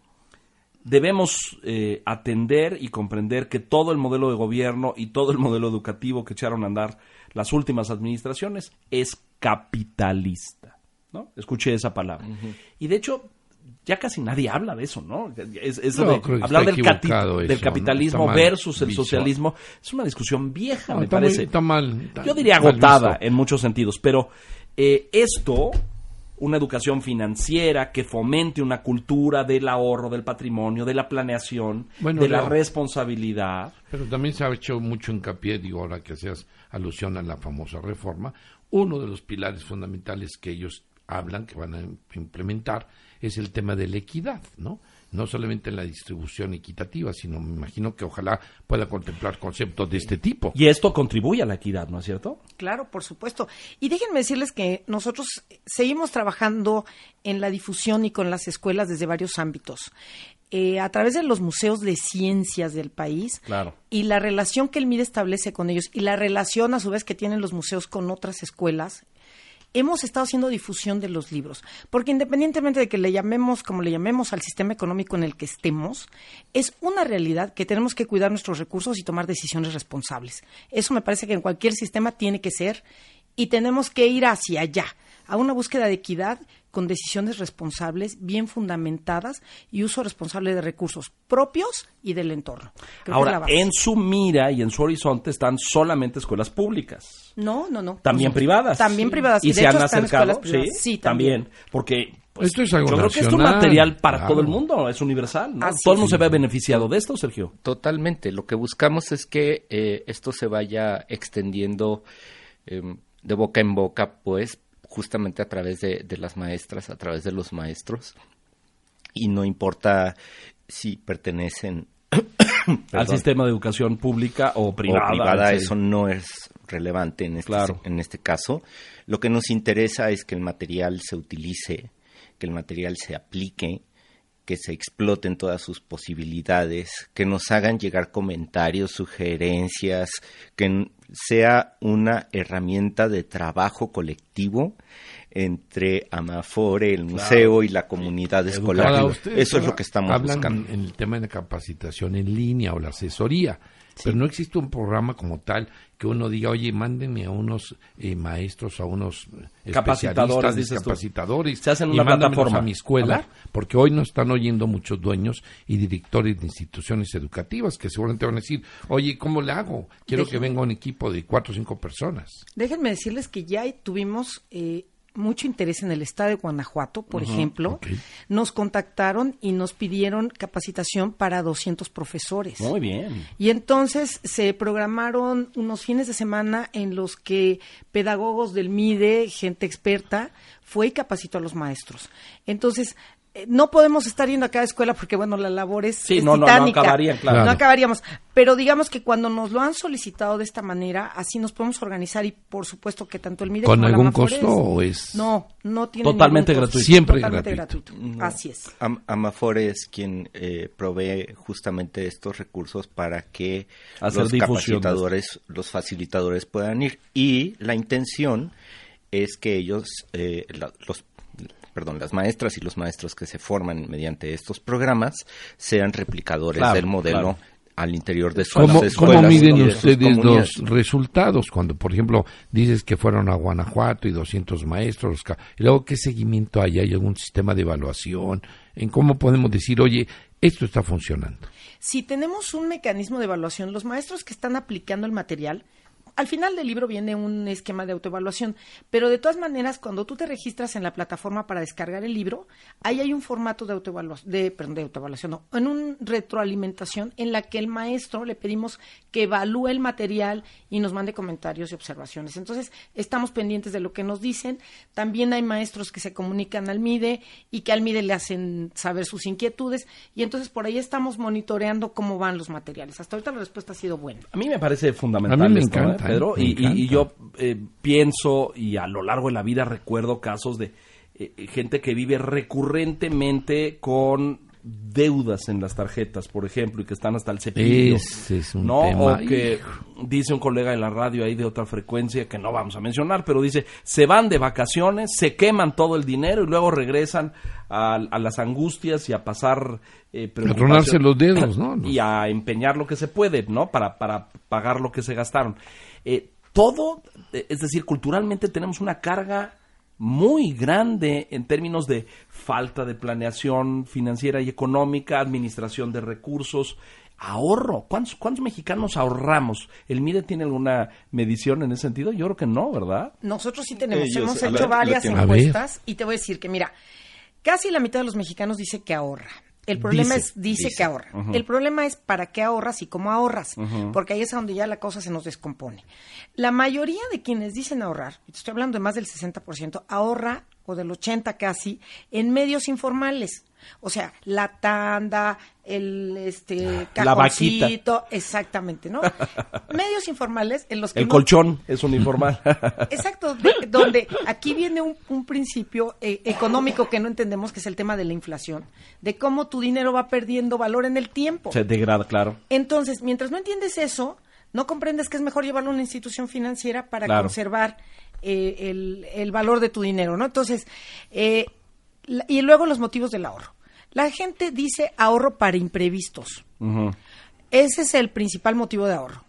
debemos eh, atender y comprender que todo el modelo de gobierno y todo el modelo educativo que echaron a andar las últimas administraciones es capitalista. ¿no? Escuché esa palabra. Y de hecho, ya casi nadie habla de eso, ¿no? Es, hablar del, del, capitalismo versus el socialismo es una discusión vieja, me parece. está mal. Yo diría agotada en muchos sentidos, pero eh, esto una educación financiera que fomente una cultura del ahorro, del patrimonio, de la planeación, de la responsabilidad. Pero también se ha hecho mucho hincapié, digo, ahora que hacías alusión a la famosa reforma, uno de los pilares fundamentales que ellos hablan, que van a implementar, es el tema de la equidad, ¿no? No solamente en la distribución equitativa, sino me imagino que ojalá pueda contemplar conceptos de este tipo. Y esto contribuye a la equidad, ¿no es cierto? Claro, por supuesto. Y déjenme decirles que nosotros seguimos trabajando en la difusión y con las escuelas desde varios ámbitos. Eh, a través de los museos de ciencias del país claro. y la relación que el MIDE establece con ellos y la relación a su vez que tienen los museos con otras escuelas hemos estado haciendo difusión de los libros, porque independientemente de que le llamemos como le llamemos al sistema económico en el que estemos, es una realidad que tenemos que cuidar nuestros recursos y tomar decisiones responsables. Eso me parece que en cualquier sistema tiene que ser y tenemos que ir hacia allá. a una búsqueda de equidad con decisiones responsables, bien fundamentadas y uso responsable de recursos propios y del entorno. Ahora, en su mira y en su horizonte están solamente escuelas públicas. No, no, no. También privadas. También privadas. Y, se han acercado, sí, sí también. Porque pues, esto es algo yo creo que es un material para todo el mundo, es universal. todo el mundo se ve beneficiado de esto, Sergio. Totalmente. Lo que buscamos es que eh, esto se vaya extendiendo em, de boca en boca, pues, justamente a través de, las maestras, a través de los maestros. Y no importa si pertenecen al sistema de educación pública o privada. privada eso no es relevante en este, en este caso. Lo que nos interesa es que el material se utilice, que el material se aplique, que se exploten todas sus posibilidades, que nos hagan llegar comentarios, sugerencias, que sea una herramienta de trabajo colectivo entre Amafore, el museo y la comunidad escolar. Eso es lo que estamos buscando. En el tema de capacitación en línea o la asesoría. Pero no existe un programa como tal que uno diga, oye, mándenme a unos eh, maestros, a unos capacitadores, capacitadores, Se hacen una plataforma a mi escuela, porque hoy no están oyendo muchos dueños y directores de instituciones educativas que seguramente van a decir, oye, ¿cómo le hago? Quiero que venga un equipo de cuatro o cinco personas. Déjenme decirles que ya tuvimos eh, mucho interés en el estado de Guanajuato, por ejemplo, nos contactaron y nos pidieron capacitación para 200 profesores. Muy bien. Y entonces se programaron unos fines de semana en los que pedagogos del MIDE, gente experta, fue y capacitó a los maestros. Entonces, no podemos estar yendo a cada escuela porque, bueno, la labor es, sí, no, No, no, acabaría, claro. no acabaríamos. Pero digamos que cuando nos lo han solicitado de esta manera, así nos podemos organizar y, por supuesto, que tanto el MIDE ¿Con algún costo o es...? No, no tiene Totalmente gratuito. Siempre Totalmente gratuito. Así es. Amafore es quien eh, provee justamente estos recursos para que los capacitadores, los facilitadores puedan ir. Y la intención es que ellos, eh, los perdón, las maestras y los maestros que se forman mediante estos programas sean replicadores del modelo al interior de sus ¿Cómo, escuelas. ¿Cómo miden ustedes los resultados cuando, por ejemplo, dices que fueron a Guanajuato y 200 maestros? Y luego, ¿qué seguimiento hay? ¿Hay algún sistema de evaluación? ¿En cómo podemos decir, oye, esto está funcionando? Si tenemos un mecanismo de evaluación, los maestros que están aplicando el material al final del libro viene un esquema de autoevaluación, pero de todas maneras, cuando tú te registras en la plataforma para descargar el libro, ahí hay un formato de autoevaluación, de, perdón, de autoevaluación, no, en una retroalimentación en la que el maestro le pedimos que evalúe el material y nos mande comentarios y observaciones. Entonces, estamos pendientes de lo que nos dicen. También hay maestros que se comunican al MIDE y que al MIDE le hacen saber sus inquietudes y entonces por ahí estamos monitoreando cómo van los materiales. Hasta ahorita la respuesta ha sido buena. A mí me parece fundamental. A mí me encanta. Pedro, y, yo eh, pienso y a lo largo de la vida recuerdo casos de eh, gente que vive recurrentemente con deudas en las tarjetas, por ejemplo, y que están hasta el cepillo. es un ¿no? O que dice un colega de la radio ahí de otra frecuencia que no vamos a mencionar, pero dice, se van de vacaciones, se queman todo el dinero y luego regresan a, las angustias y a pasar eh, a tronarse los dedos, ¿no? Y a empeñar lo que se puede, ¿no? Para, para pagar lo que se gastaron. Eh, todo, eh, es decir, culturalmente tenemos una carga muy grande en términos de falta de planeación financiera y económica, administración de recursos, ahorro. ¿Cuántos, cuántos mexicanos ahorramos? ¿El MIDE tiene alguna medición en ese sentido? Yo creo que no, ¿verdad? Nosotros sí tenemos. Hemos hecho varias encuestas y te voy a decir que, mira, casi la mitad de los mexicanos dice que ahorra. El problema es, dice, que ahorra. El problema es para qué ahorras y cómo ahorras, porque ahí es donde ya la cosa se nos descompone. La mayoría de quienes dicen ahorrar, estoy hablando de más del 60%, ahorra, o del 80% casi, en medios informales. O sea, la tanda, el este cajoncito, exactamente, ¿no? Medios informales en los que el colchón es un informal. Exacto, donde aquí viene un, principio eh, económico que no entendemos que es el tema de la inflación, de cómo tu dinero va perdiendo valor en el tiempo. Se degrada, claro. Entonces, mientras no entiendes eso, no comprendes que es mejor llevarlo a una institución financiera para conservar eh, el, el, valor de tu dinero, ¿no? Entonces, eh, y luego los motivos del ahorro. La gente dice ahorro para imprevistos. Ese es el principal motivo de ahorro.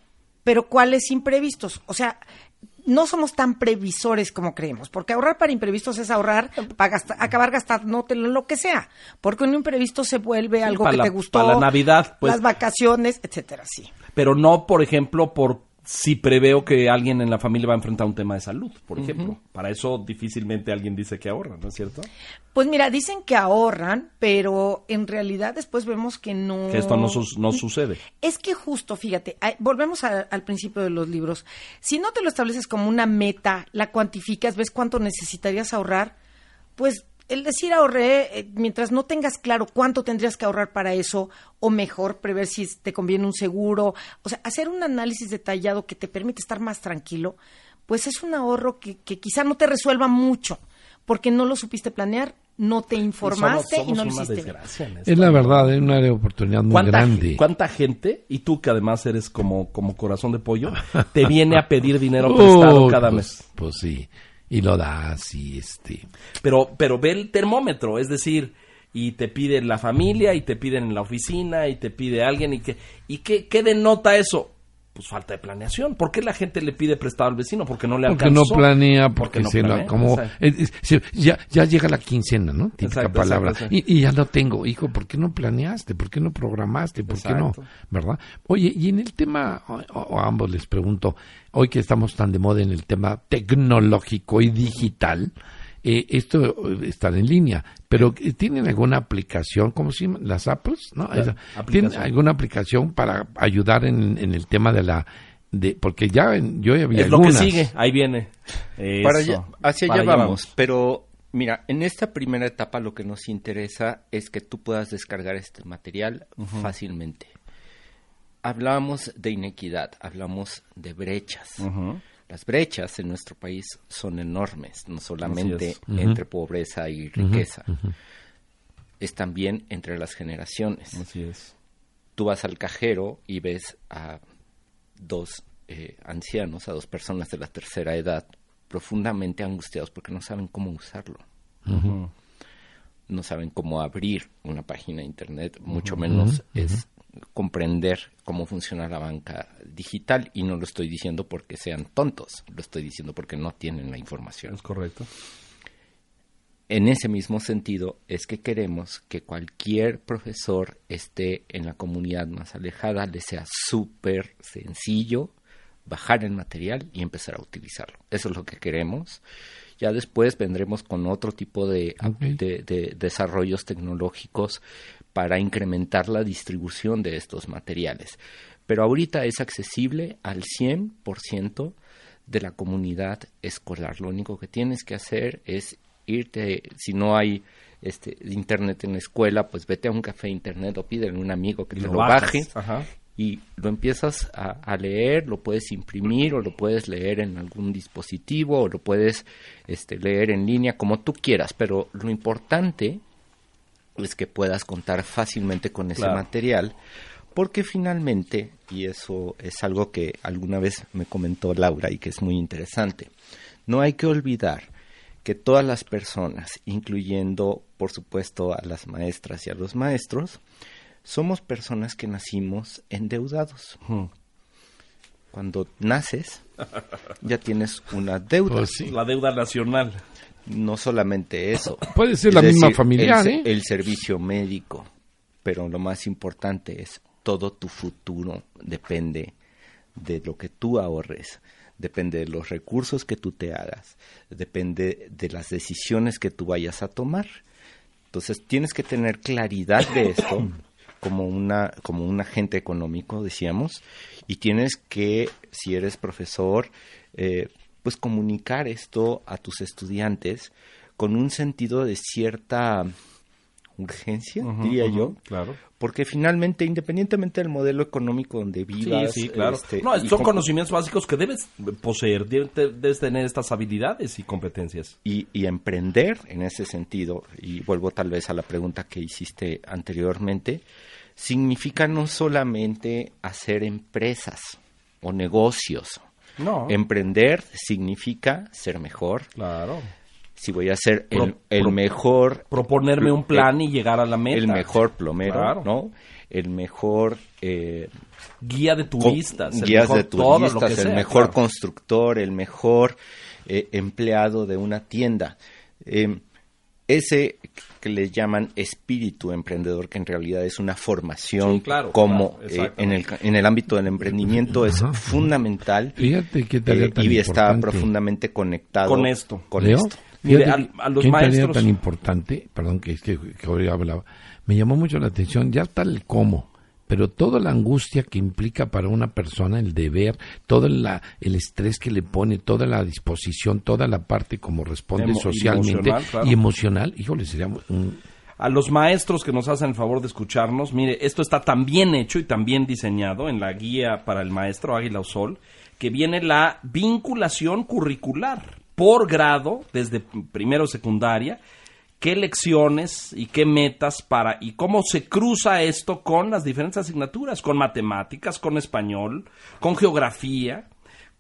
Pero ¿cuáles imprevistos? O sea, no somos tan previsores como creemos, porque ahorrar para imprevistos es ahorrar para acabar gastando lo que sea, porque un imprevisto se vuelve algo que te gustó, para la Navidad, pues, las vacaciones, etcétera, sí. Pero no, por ejemplo, por si preveo que alguien en la familia va a enfrentar un tema de salud, por ejemplo. Para eso difícilmente alguien dice que ahorra, ¿no es cierto? Pues mira, dicen que ahorran, pero en realidad después vemos que no... Que esto no, no sucede. Es que justo, fíjate, volvemos al principio de los libros. Si no te lo estableces como una meta, la cuantificas, ves cuánto necesitarías ahorrar, pues el decir ahorré, eh, mientras no tengas claro cuánto tendrías que ahorrar para eso, o mejor, prever si te conviene un seguro, o sea, hacer un análisis detallado que te permite estar más tranquilo, pues es un ahorro que, quizá no te resuelva mucho, porque no lo supiste planear, no te informaste y, no lo hiciste. Es la verdad, es una oportunidad muy grande. ¿Cuánta gente, y tú que además eres como, como corazón de pollo, te viene a pedir dinero prestado cada pues, mes? Pues sí y lo das y este. Pero, pero ve el termómetro, es decir, y te piden la familia y te piden en la oficina y te pide alguien y que y qué, qué denota eso pues falta de planeación. ¿Por qué la gente le pide prestado al vecino? Porque no le alcanzó. Porque no planea, porque, no planea, como ya, ya llega la quincena, ¿no? Típica palabra. Y, ya no tengo, hijo, ¿por qué no planeaste? ¿Por qué no programaste? ¿Por qué no? ¿Verdad? Oye, y en el tema, a ambos les pregunto, hoy que estamos tan de moda en el tema tecnológico y digital, eh, esto está en línea, pero eh, ¿tienen alguna aplicación, como si las Apples? ¿no? ¿Tienen alguna aplicación para ayudar en, el tema de la... De, porque ya yo ya había es lo que sigue, ahí viene. para allá, hacia allá vamos, pero mira, en esta primera etapa lo que nos interesa es que tú puedas descargar este material fácilmente. Hablamos de inequidad, hablamos de brechas. Las brechas en nuestro país son enormes, no solamente entre pobreza y riqueza, es también entre las generaciones. Así es. Tú vas al cajero y ves a dos eh, ancianos, a dos personas de la tercera edad, profundamente angustiados porque no saben cómo usarlo. No saben cómo abrir una página de internet, mucho menos es comprender cómo funciona la banca digital y no lo estoy diciendo porque sean tontos, lo estoy diciendo porque no tienen la información. Es correcto. En ese mismo sentido es que queremos que cualquier profesor esté en la comunidad más alejada, le sea súper sencillo bajar el material y empezar a utilizarlo. Eso es lo que queremos. Ya después vendremos con otro tipo de, de desarrollos tecnológicos para incrementar la distribución de estos materiales. Pero ahorita es accesible al 100% de la comunidad escolar. Lo único que tienes que hacer es irte, si no hay este internet en la escuela, pues vete a un café internet o pídele a un amigo que te lo, baje y lo empiezas a, a, leer, lo puedes imprimir o lo puedes leer en algún dispositivo o lo puedes este, leer en línea como tú quieras, pero lo importante es que puedas contar fácilmente con ese material, porque finalmente, y eso es algo que alguna vez me comentó Laura y que es muy interesante, no hay que olvidar que todas las personas, incluyendo por supuesto a las maestras y a los maestros, somos personas que nacimos endeudados. Cuando naces, ya tienes una deuda. Pues La deuda nacional no solamente eso. Puede ser la misma familia el, ¿eh? el servicio médico, pero lo más importante es todo tu futuro depende de lo que tú ahorres, depende de los recursos que tú te hagas, depende de las decisiones que tú vayas a tomar. Entonces tienes que tener claridad de esto como una como un agente económico, decíamos, y tienes que, si eres profesor, eh, pues comunicar esto a tus estudiantes con un sentido de cierta urgencia, diría yo. Claro. Porque finalmente, independientemente del modelo económico donde vivas... Sí, claro. Este, no, son conocimientos básicos que debes poseer, debes tener estas habilidades y competencias. Y, y emprender en ese sentido, y vuelvo tal vez a la pregunta que hiciste anteriormente, significa no solamente hacer empresas o negocios no. Emprender significa ser mejor. Claro. Si voy a ser el, mejor... Proponerme un plan y llegar a la meta. El mejor plomero, ¿no? el mejor eh, guía de turistas, el guías de turistas, el mejor constructor, el mejor eh, empleado de una tienda. Eh, ese que le llaman espíritu emprendedor, que en realidad es una formación como en, el, en el ámbito del emprendimiento es fundamental Fíjate qué y está profundamente conectado con esto. Con esto. A, los maestros tan importante, perdón que es que, que hablaba, me llamó mucho la atención, ya está el cómo, pero toda la angustia que implica para una persona el deber, todo la, el estrés que le pone, toda la disposición, toda la parte como responde socialmente y emocional, híjole, sería un... A los maestros que nos hacen el favor de escucharnos, mire, esto está tan bien hecho y tan bien diseñado en la guía para el maestro Águila o Sol, que viene la vinculación curricular por grado, desde primero secundaria, qué lecciones y qué metas para y cómo se cruza esto con las diferentes asignaturas, con matemáticas, con español, con geografía,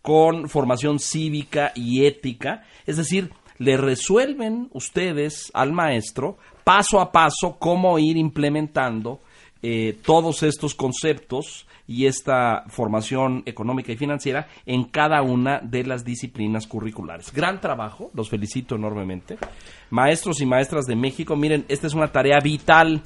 con formación cívica y ética, es decir, le resuelven ustedes al maestro paso a paso cómo ir implementando eh, todos estos conceptos y esta formación económica y financiera en cada una de las disciplinas curriculares. Gran trabajo, los felicito enormemente. Maestros y maestras de México, miren, esta es una tarea vital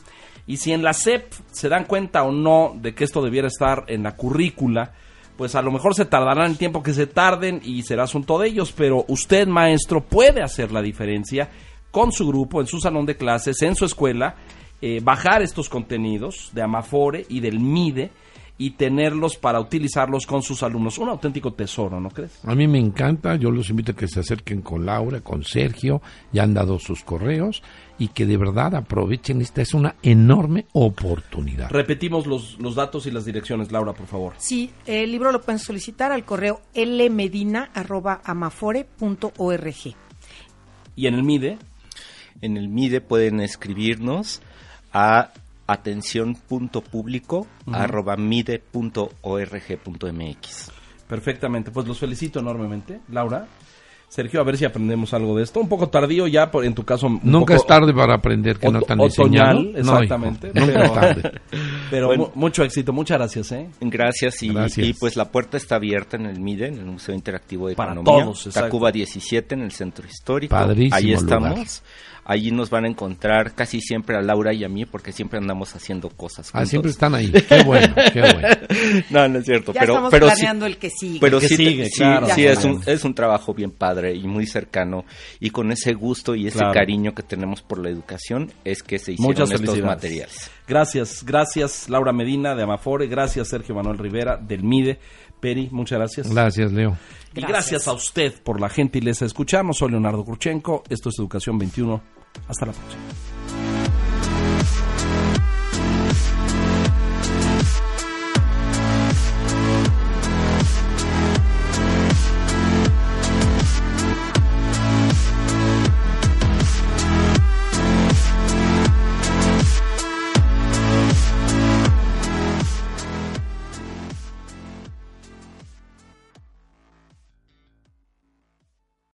y si en la SEP se dan cuenta o no de que esto debiera estar en la currícula, pues a lo mejor se tardarán el tiempo que se tarden y será asunto de ellos, pero usted, maestro, puede hacer la diferencia con su grupo, en su salón de clases, en su escuela, eh, bajar estos contenidos de Amafore y del MIDE y tenerlos para utilizarlos con sus alumnos. Un auténtico tesoro, ¿no crees? A mí me encanta, yo los invito a que se acerquen con Laura, con Sergio, ya han dado sus correos y que de verdad aprovechen, esta es una enorme oportunidad. Repetimos los, los datos y las direcciones, Laura, por favor. Sí, el libro lo pueden solicitar al correo lmedina.amafore.org. ¿Y en el MIDE? En el MIDE pueden escribirnos a atención.público arroba mide.org.mx. Perfectamente, pues los felicito enormemente. Laura, Sergio, a ver si aprendemos algo de esto. Un poco tardío ya, por, en tu caso. Nunca es tarde para aprender que no tan otoñal, exactamente. pero, mucho éxito, muchas gracias. ¿eh? Gracias y, y, pues la puerta está abierta en el MIDE, en el Museo Interactivo de para Economía. Todos, Tacuba 17 en el Centro Histórico. Padrísimo Ahí estamos. Allí nos van a encontrar casi siempre a Laura y a mí porque siempre andamos haciendo cosas. Ah, siempre están ahí. Qué bueno, qué bueno. no, no es cierto. Ya pero, estamos pero planeando el que sigue. Pero sí, sigue, claro. sí, es, un, es un trabajo bien padre y muy cercano. Y con ese gusto y ese cariño que tenemos por la educación es que se hicieron estos materiales. Gracias, gracias Laura Medina de Amafore, gracias Sergio Manuel Rivera del MIDE. Peri, muchas gracias. Gracias, Leo. Y gracias a usted por la gentileza de escucharnos. Soy Leonardo Kurchenko. Esto es Educación 21. Hasta la próxima.